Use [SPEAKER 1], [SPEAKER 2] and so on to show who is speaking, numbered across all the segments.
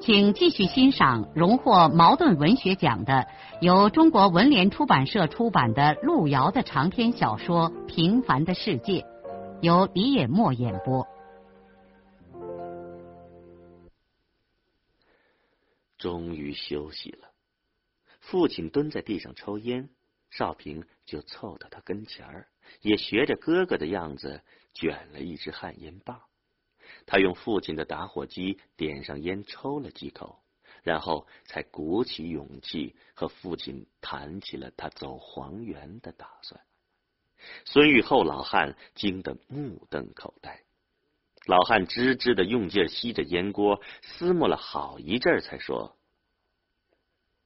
[SPEAKER 1] 请继续欣赏荣获茅盾文学奖的、由中国文联出版社出版的路遥的长篇小说《平凡的世界》，由李野墨演播。
[SPEAKER 2] 终于休息了，父亲蹲在地上抽烟，少平就凑到他跟前儿，也学着哥哥的样子卷了一支旱烟棒。他用父亲的打火机点上烟，抽了几口，然后才鼓起勇气和父亲谈起了他走黄原的打算。孙玉厚老汉惊得目瞪口呆，老汉吱吱的用劲吸着烟锅，思摸了好一阵，才说：“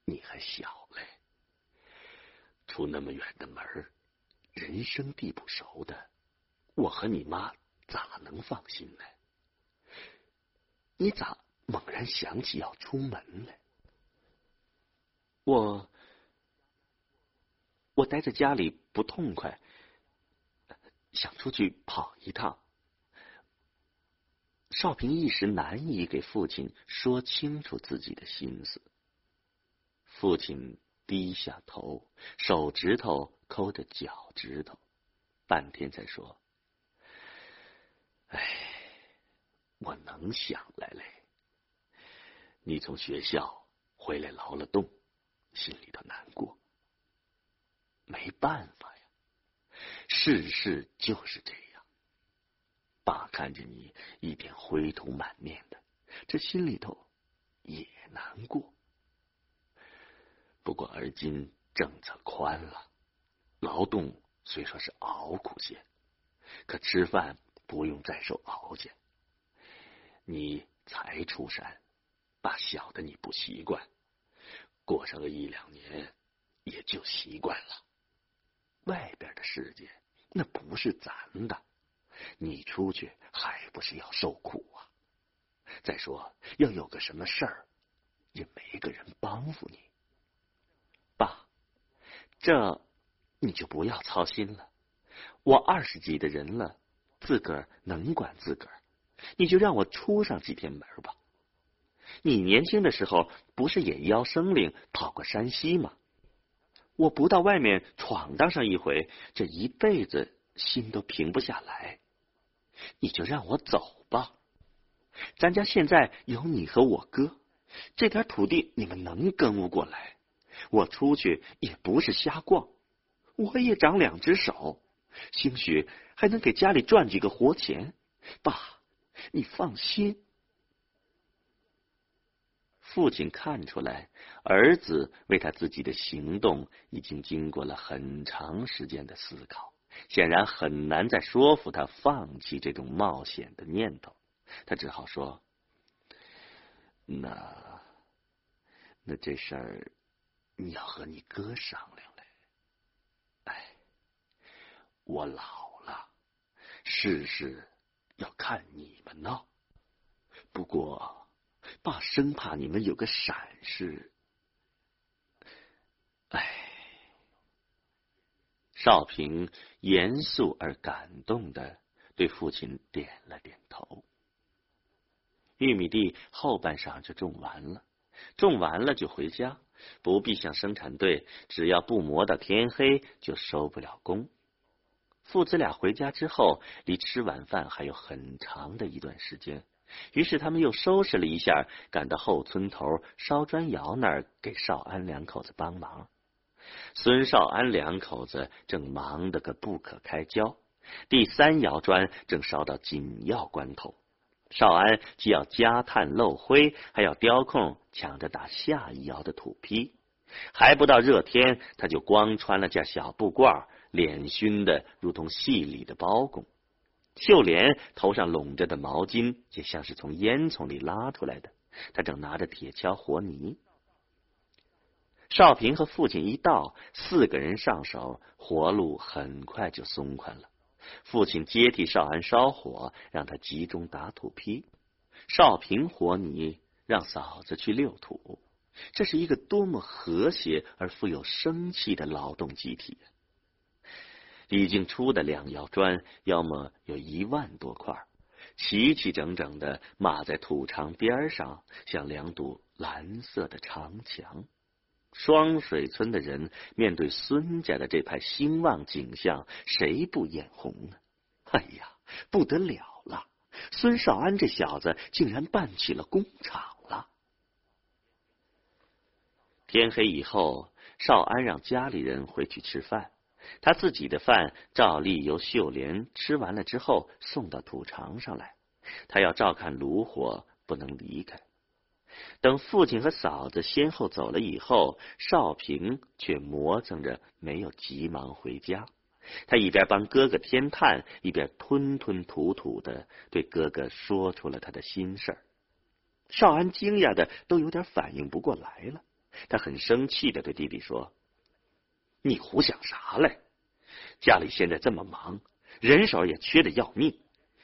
[SPEAKER 2] 你还小嘞，出那么远的门人生地不熟的，我和你妈咋能放心呢？”你咋猛然想起要出门来？我我待在家里不痛快，想出去跑一趟。少平一时难以给父亲说清楚自己的心思。父亲低下头，手指头抠着脚趾头，半天才说：“哎。”我能想来嘞，你从学校回来劳了动，心里头难过，没办法呀，世事就是这样。爸看着你一点灰头满面的，这心里头也难过。不过而今政策宽了，劳动虽说是熬苦些，可吃饭不用再受熬煎。你才出山，爸晓得你不习惯，过上个一两年也就习惯了。外边的世界那不是咱的，你出去还不是要受苦啊？再说要有个什么事儿，也没个人帮扶你。爸，这你就不要操心了，我二十几的人了，自个儿能管自个儿。你就让我出上几天门吧。你年轻的时候不是也邀生灵跑过山西吗？我不到外面闯荡上一回，这一辈子心都平不下来。你就让我走吧。咱家现在有你和我哥，这点土地你们能跟不过来。我出去也不是瞎逛，我也长两只手，兴许还能给家里赚几个活钱。爸。你放心，父亲看出来，儿子为他自己的行动已经经过了很长时间的思考，显然很难再说服他放弃这种冒险的念头。他只好说：“那那这事儿你要和你哥商量嘞。哎，我老了，世事。”要看你们呢，不过爸生怕你们有个闪失。哎，少平严肃而感动的对父亲点了点头。玉米地后半晌就种完了，种完了就回家，不必像生产队，只要不磨到天黑就收不了工。父子俩回家之后，离吃晚饭还有很长的一段时间。于是他们又收拾了一下，赶到后村头烧砖窑那儿给少安两口子帮忙。孙少安两口子正忙得个不可开交，第三窑砖正烧到紧要关头。少安既要加炭漏灰，还要雕空抢着打下一窑的土坯。还不到热天，他就光穿了件小布褂。脸熏的如同戏里的包公，秀莲头上拢着的毛巾也像是从烟囱里拉出来的，他正拿着铁锹和泥。少平和父亲一到，四个人上手，活路很快就松宽了。父亲接替少安烧火，让他集中打土坯；少平和泥，让嫂子去溜土。这是一个多么和谐而富有生气的劳动集体啊！已经出的两窑砖，要么有一万多块，齐齐整整的码在土场边上，像两堵蓝色的长墙。双水村的人面对孙家的这派兴旺景象，谁不眼红呢？哎呀，不得了了！孙少安这小子竟然办起了工厂了。天黑以后，少安让家里人回去吃饭，他自己的饭照例由秀莲吃完了之后送到土场上来。他要照看炉火，不能离开。等父亲和嫂子先后走了以后，少平却磨蹭着没有急忙回家。他一边帮哥哥添炭，一边吞吞吐吐的对哥哥说出了他的心事儿。少安惊讶的都有点反应不过来了，他很生气的对弟弟说：“你胡想啥嘞？家里现在这么忙，人手也缺的要命，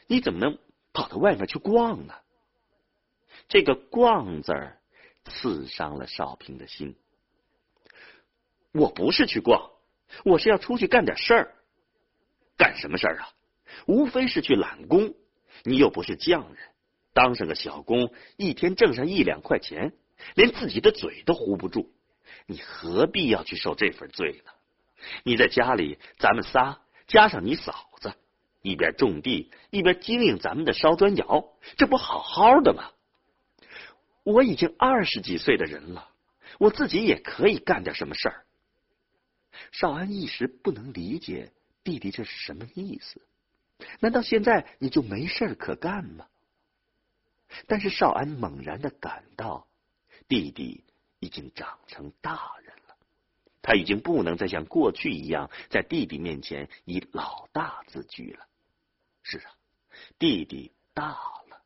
[SPEAKER 2] 你怎么能跑到外面去逛呢？”这个“逛”字儿刺伤了少平的心。我不是去逛，我是要出去干点事儿。干什么事儿啊？无非是去揽工。你又不是匠人，当上个小工，一天挣上一两块钱，连自己的嘴都糊不住。你何必要去受这份罪呢？你在家里，咱们仨加上你嫂子，一边种地，一边经营咱们的烧砖窑，这不好好的吗？我已经二十几岁的人了，我自己也可以干点什么事儿。少安一时不能理解弟弟这是什么意思，难道现在你就没事可干吗？但是少安猛然的感到，弟弟已经长成大人了，他已经不能再像过去一样在弟弟面前以老大自居了。是啊，弟弟大了。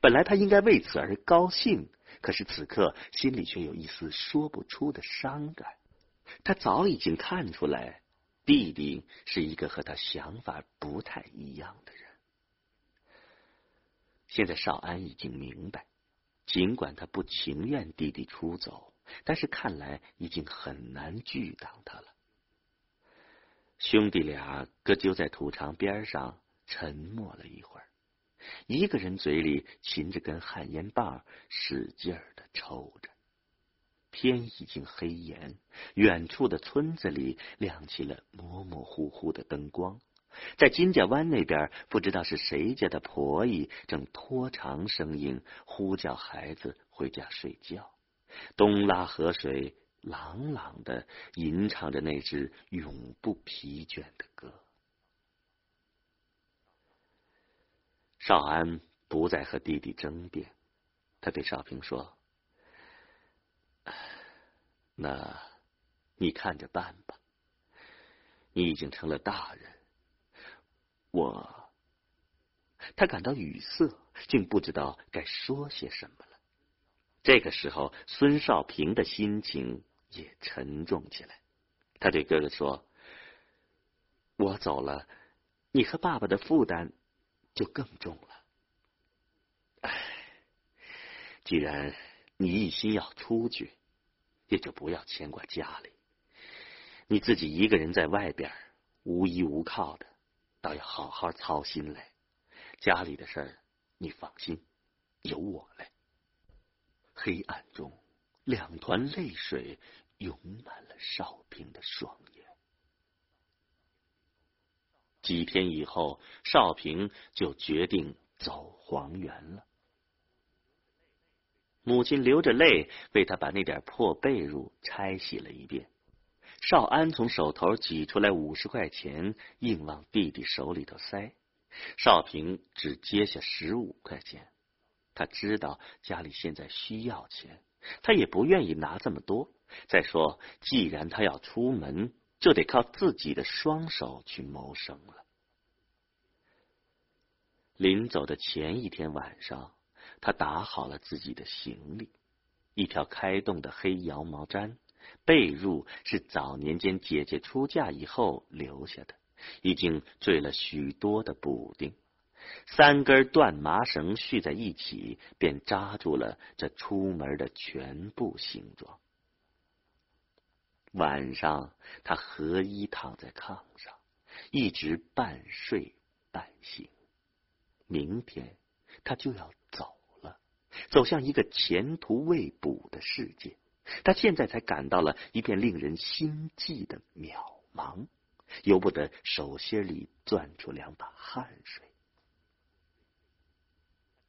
[SPEAKER 2] 本来他应该为此而高兴，可是此刻心里却有一丝说不出的伤感。他早已经看出来，弟弟是一个和他想法不太一样的人。现在少安已经明白，尽管他不情愿弟弟出走，但是看来已经很难拒挡他了。兄弟俩各就在土场边上沉默了一会儿。一个人嘴里噙着根旱烟棒，使劲儿的抽着。天已经黑严，远处的村子里亮起了模模糊糊的灯光。在金家湾那边，不知道是谁家的婆姨正拖长声音呼叫孩子回家睡觉。东拉河水朗朗的吟唱着那支永不疲倦的歌。少安不再和弟弟争辩，他对少平说：“那，你看着办吧。你已经成了大人，我……”他感到语塞，竟不知道该说些什么了。这个时候，孙少平的心情也沉重起来。他对哥哥说：“我走了，你和爸爸的负担……”就更重了。唉，既然你一心要出去，也就不要牵挂家里。你自己一个人在外边无依无靠的，倒要好好操心嘞。家里的事儿，你放心，有我嘞。黑暗中，两团泪水涌满了少平的双眼。几天以后，少平就决定走黄原了。母亲流着泪为他把那点破被褥拆洗了一遍。少安从手头挤出来五十块钱，硬往弟弟手里头塞。少平只接下十五块钱，他知道家里现在需要钱，他也不愿意拿这么多。再说，既然他要出门。就得靠自己的双手去谋生了。临走的前一天晚上，他打好了自己的行李，一条开洞的黑羊毛毡，被褥是早年间姐姐出嫁以后留下的，已经缀了许多的补丁。三根断麻绳续在一起，便扎住了这出门的全部形状。晚上，他合衣躺在炕上，一直半睡半醒。明天，他就要走了，走向一个前途未卜的世界。他现在才感到了一片令人心悸的渺茫，由不得手心里攥出两把汗水。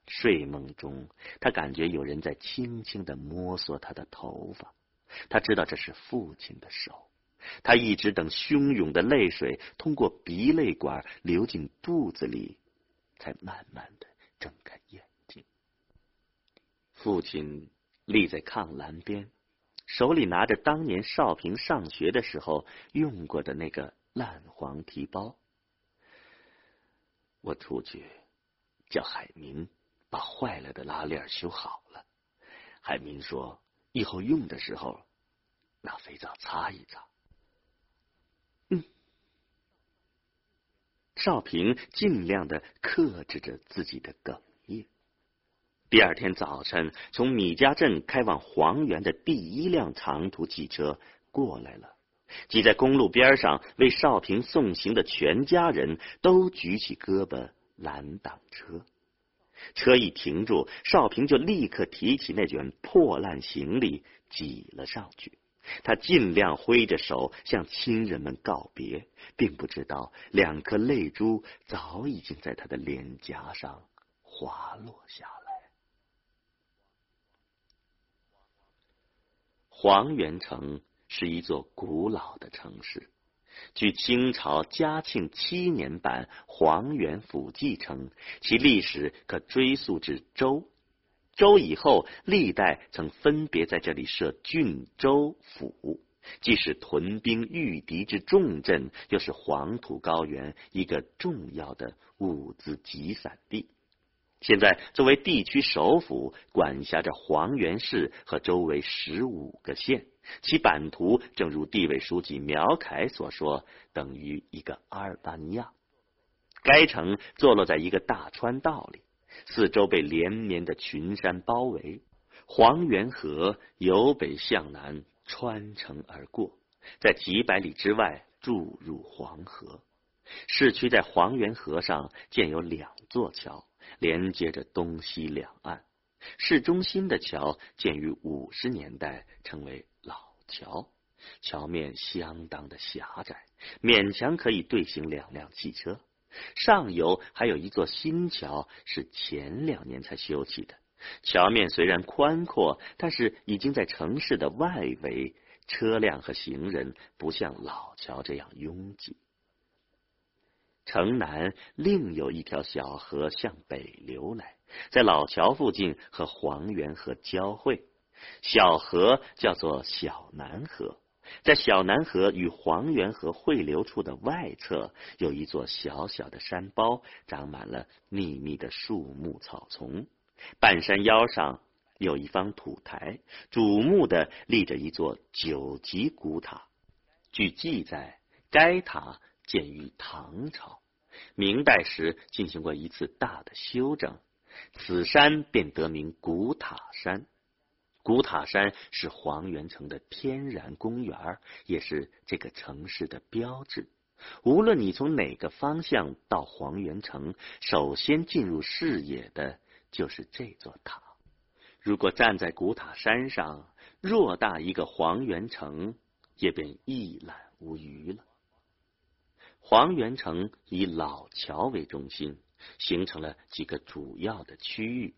[SPEAKER 2] 睡梦中，他感觉有人在轻轻的摸索他的头发。他知道这是父亲的手。他一直等汹涌的泪水通过鼻泪管流进肚子里，才慢慢的睁开眼睛。父亲立在炕栏边，手里拿着当年少平上学的时候用过的那个烂黄提包。我出去叫海明。把坏了的拉链修好了，海明说：“以后用的时候，拿肥皂擦一擦。”嗯，少平尽量的克制着自己的哽咽。第二天早晨，从米家镇开往黄原的第一辆长途汽车过来了，挤在公路边上为少平送行的全家人都举起胳膊拦挡车。车一停住，少平就立刻提起那卷破烂行李挤了上去。他尽量挥着手向亲人们告别，并不知道两颗泪珠早已经在他的脸颊上滑落下来。黄元城是一座古老的城市。据清朝嘉庆七年版《黄元府记》称，其历史可追溯至周。周以后，历代曾分别在这里设郡、州、府，既是屯兵御敌之重镇，又是黄土高原一个重要的物资集散地。现在作为地区首府，管辖着黄原市和周围十五个县。其版图正如地委书记苗凯所说，等于一个阿尔巴尼亚。该城坐落在一个大川道里，四周被连绵的群山包围。黄源河由北向南穿城而过，在几百里之外注入黄河。市区在黄源河上建有两座桥，连接着东西两岸。市中心的桥建于五十年代，成为老。桥桥面相当的狭窄，勉强可以对行两辆汽车。上游还有一座新桥，是前两年才修起的。桥面虽然宽阔，但是已经在城市的外围，车辆和行人不像老桥这样拥挤。城南另有一条小河向北流来，在老桥附近和黄源河交汇。小河叫做小南河，在小南河与黄源河汇流处的外侧，有一座小小的山包，长满了密密的树木草丛。半山腰上有一方土台，瞩目的立着一座九级古塔。据记载，该塔建于唐朝，明代时进行过一次大的修整，此山便得名古塔山。古塔山是黄原城的天然公园，也是这个城市的标志。无论你从哪个方向到黄原城，首先进入视野的就是这座塔。如果站在古塔山上，偌大一个黄原城也便一览无余了。黄原城以老桥为中心，形成了几个主要的区域。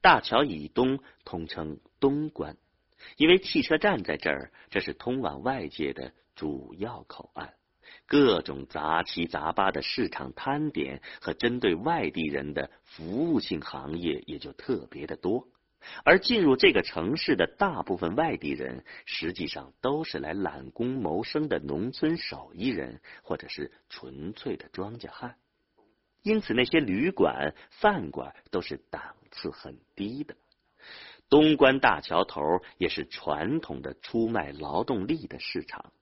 [SPEAKER 2] 大桥以东通称东关，因为汽车站在这儿，这是通往外界的主要口岸。各种杂七杂八的市场摊点和针对外地人的服务性行业也就特别的多。而进入这个城市的大部分外地人，实际上都是来揽工谋生的农村手艺人，或者是纯粹的庄稼汉。因此，那些旅馆、饭馆都是档次很低的。东关大桥头也是传统的出卖劳动力的市场，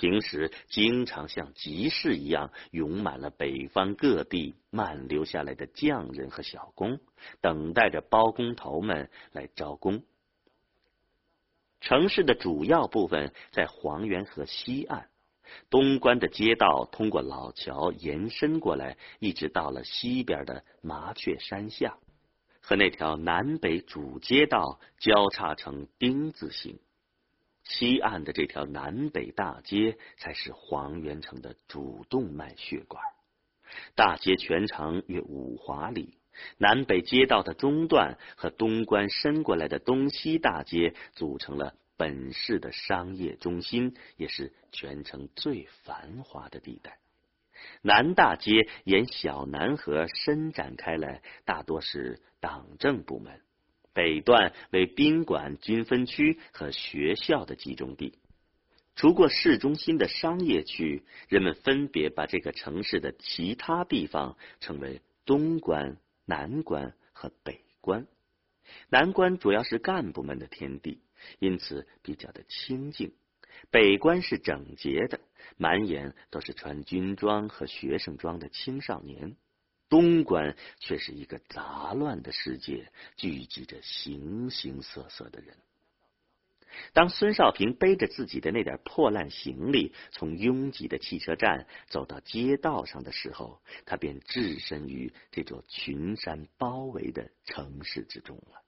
[SPEAKER 2] 平时经常像集市一样涌满了北方各地漫流下来的匠人和小工，等待着包工头们来招工。城市的主要部分在黄源河西岸，东关的街道通过老桥延伸过来，一直到了西边的麻雀山下。和那条南北主街道交叉成丁字形，西岸的这条南北大街才是黄元城的主动脉血管。大街全长约五华里，南北街道的中段和东关伸过来的东西大街组成了本市的商业中心，也是全城最繁华的地带。南大街沿小南河伸展开来，大多是党政部门；北段为宾馆、军分区和学校的集中地。除过市中心的商业区，人们分别把这个城市的其他地方称为东关、南关和北关。南关主要是干部们的天地，因此比较的清静。北关是整洁的，满眼都是穿军装和学生装的青少年；东关却是一个杂乱的世界，聚集着形形色色的人。当孙少平背着自己的那点破烂行李从拥挤的汽车站走到街道上的时候，他便置身于这座群山包围的城市之中了。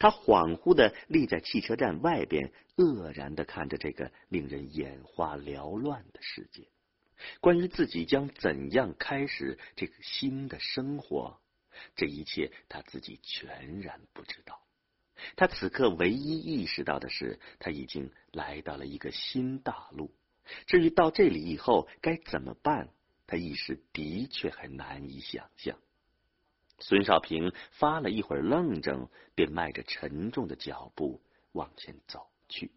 [SPEAKER 2] 他恍惚的立在汽车站外边，愕然的看着这个令人眼花缭乱的世界。关于自己将怎样开始这个新的生活，这一切他自己全然不知道。他此刻唯一意识到的是，他已经来到了一个新大陆。至于到这里以后该怎么办，他一时的确还难以想象。孙少平发了一会儿愣怔，便迈着沉重的脚步往前走去。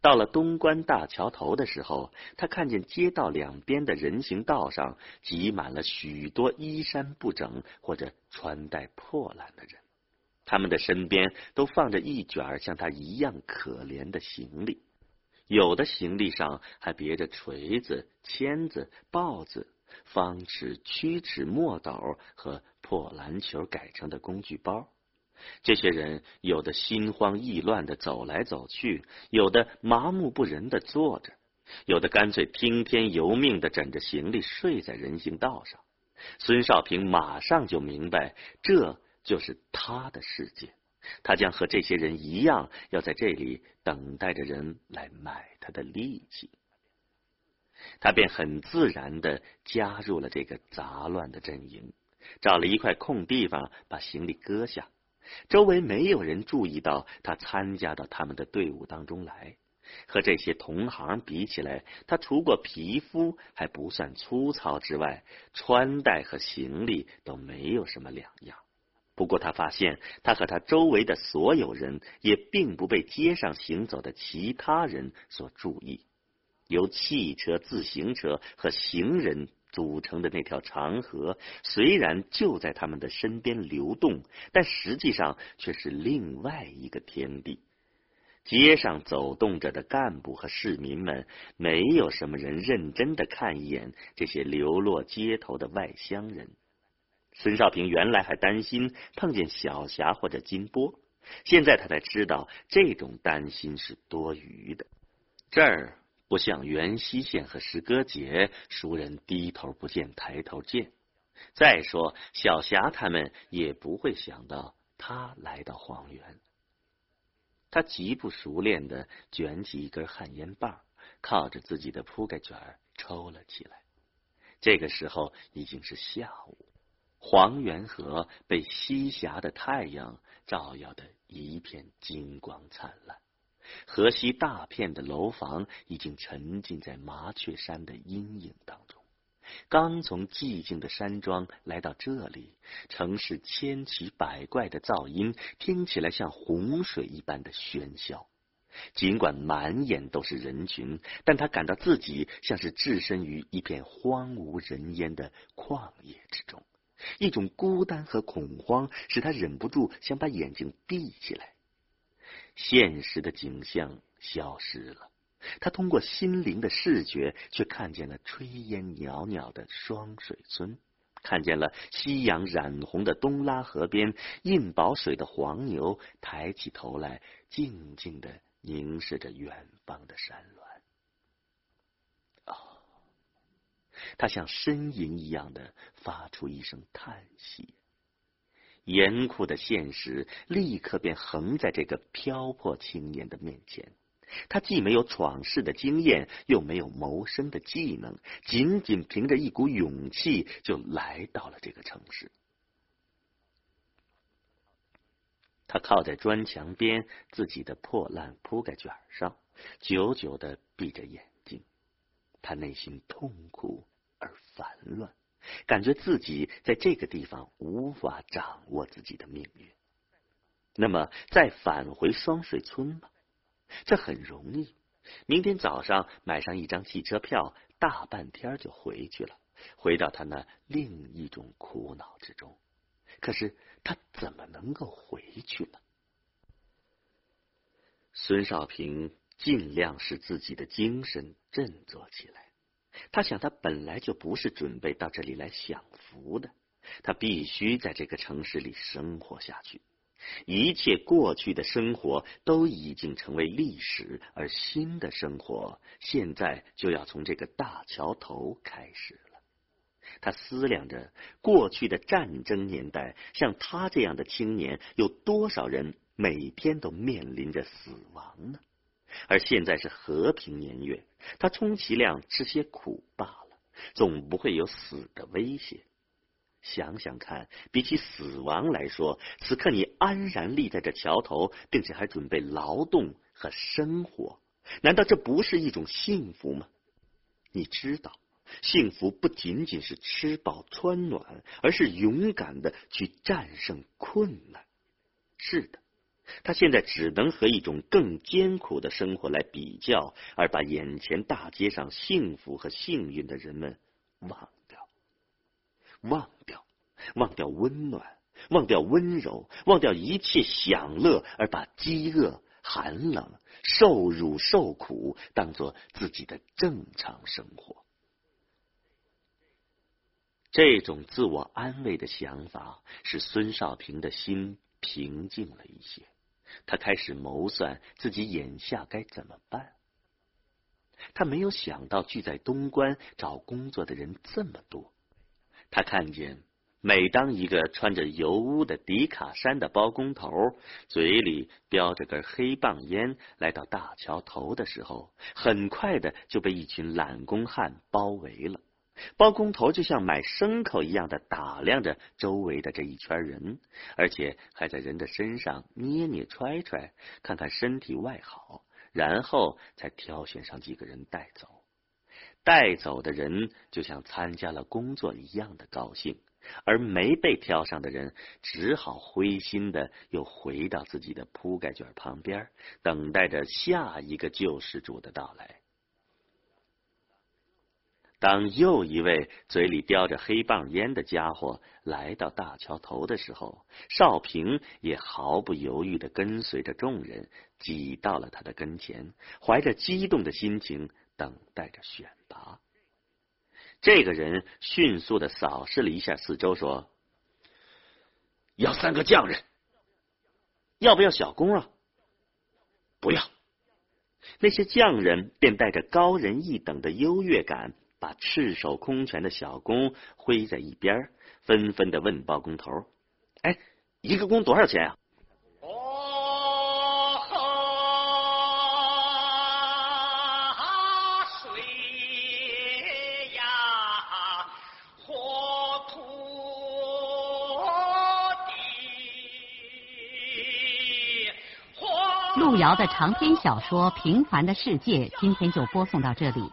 [SPEAKER 2] 到了东关大桥头的时候，他看见街道两边的人行道上挤满了许多衣衫不整或者穿戴破烂的人，他们的身边都放着一卷像他一样可怜的行李，有的行李上还别着锤子、签子、刨子。方尺、曲尺、墨斗和破篮球改成的工具包，这些人有的心慌意乱的走来走去，有的麻木不仁的坐着，有的干脆听天由命的枕着行李睡在人行道上。孙少平马上就明白，这就是他的世界，他将和这些人一样，要在这里等待着人来买他的力气。他便很自然的加入了这个杂乱的阵营，找了一块空地方把行李搁下。周围没有人注意到他参加到他们的队伍当中来。和这些同行比起来，他除过皮肤还不算粗糙之外，穿戴和行李都没有什么两样。不过他发现，他和他周围的所有人也并不被街上行走的其他人所注意。由汽车、自行车和行人组成的那条长河，虽然就在他们的身边流动，但实际上却是另外一个天地。街上走动着的干部和市民们，没有什么人认真的看一眼这些流落街头的外乡人。孙少平原来还担心碰见小霞或者金波，现在他才知道这种担心是多余的。这儿。不像元溪县和石歌节，熟人低头不见抬头见。再说小霞他们也不会想到他来到黄原。他极不熟练的卷起一根旱烟棒，靠着自己的铺盖卷抽了起来。这个时候已经是下午，黄源河被西霞的太阳照耀的一片金光灿烂。河西大片的楼房已经沉浸在麻雀山的阴影当中。刚从寂静的山庄来到这里，城市千奇百怪的噪音听起来像洪水一般的喧嚣。尽管满眼都是人群，但他感到自己像是置身于一片荒无人烟的旷野之中，一种孤单和恐慌使他忍不住想把眼睛闭起来。现实的景象消失了，他通过心灵的视觉，却看见了炊烟袅袅的双水村，看见了夕阳染红的东拉河边印饱水的黄牛抬起头来，静静的凝视着远方的山峦。哦，他像呻吟一样的发出一声叹息。严酷的现实立刻便横在这个漂泊青年的面前。他既没有闯世的经验，又没有谋生的技能，仅仅凭着一股勇气，就来到了这个城市。他靠在砖墙边自己的破烂铺盖卷上，久久的闭着眼睛。他内心痛苦而烦乱。感觉自己在这个地方无法掌握自己的命运，那么再返回双水村吧，这很容易。明天早上买上一张汽车票，大半天就回去了，回到他那另一种苦恼之中。可是他怎么能够回去呢？孙少平尽量使自己的精神振作起来。他想，他本来就不是准备到这里来享福的，他必须在这个城市里生活下去。一切过去的生活都已经成为历史，而新的生活现在就要从这个大桥头开始了。他思量着，过去的战争年代，像他这样的青年，有多少人每天都面临着死亡呢？而现在是和平年月，他充其量吃些苦罢了，总不会有死的威胁。想想看，比起死亡来说，此刻你安然立在这桥头，并且还准备劳动和生活，难道这不是一种幸福吗？你知道，幸福不仅仅是吃饱穿暖，而是勇敢的去战胜困难。是的。他现在只能和一种更艰苦的生活来比较，而把眼前大街上幸福和幸运的人们忘掉，忘掉，忘掉温暖，忘掉温柔，忘掉一切享乐，而把饥饿、寒冷、受辱、受苦当做自己的正常生活。这种自我安慰的想法，使孙少平的心平静了一些。他开始谋算自己眼下该怎么办。他没有想到聚在东关找工作的人这么多。他看见，每当一个穿着油污的迪卡衫的包工头，嘴里叼着根黑棒烟来到大桥头的时候，很快的就被一群懒工汉包围了。包工头就像买牲口一样的打量着周围的这一圈人，而且还在人的身上捏捏揣揣，看看身体外好，然后才挑选上几个人带走。带走的人就像参加了工作一样的高兴，而没被挑上的人只好灰心的又回到自己的铺盖卷旁边，等待着下一个救世主的到来。当又一位嘴里叼着黑棒烟的家伙来到大桥头的时候，少平也毫不犹豫的跟随着众人挤到了他的跟前，怀着激动的心情等待着选拔。这个人迅速的扫视了一下四周，说：“要三个匠人，要不要小工啊？不要。”那些匠人便带着高人一等的优越感。把赤手空拳的小工挥在一边，纷纷的问包工头：“哎，一个工多少钱啊？”
[SPEAKER 3] 水呀，火土
[SPEAKER 1] 路遥的长篇小说《平凡的世界》，今天就播送到这里。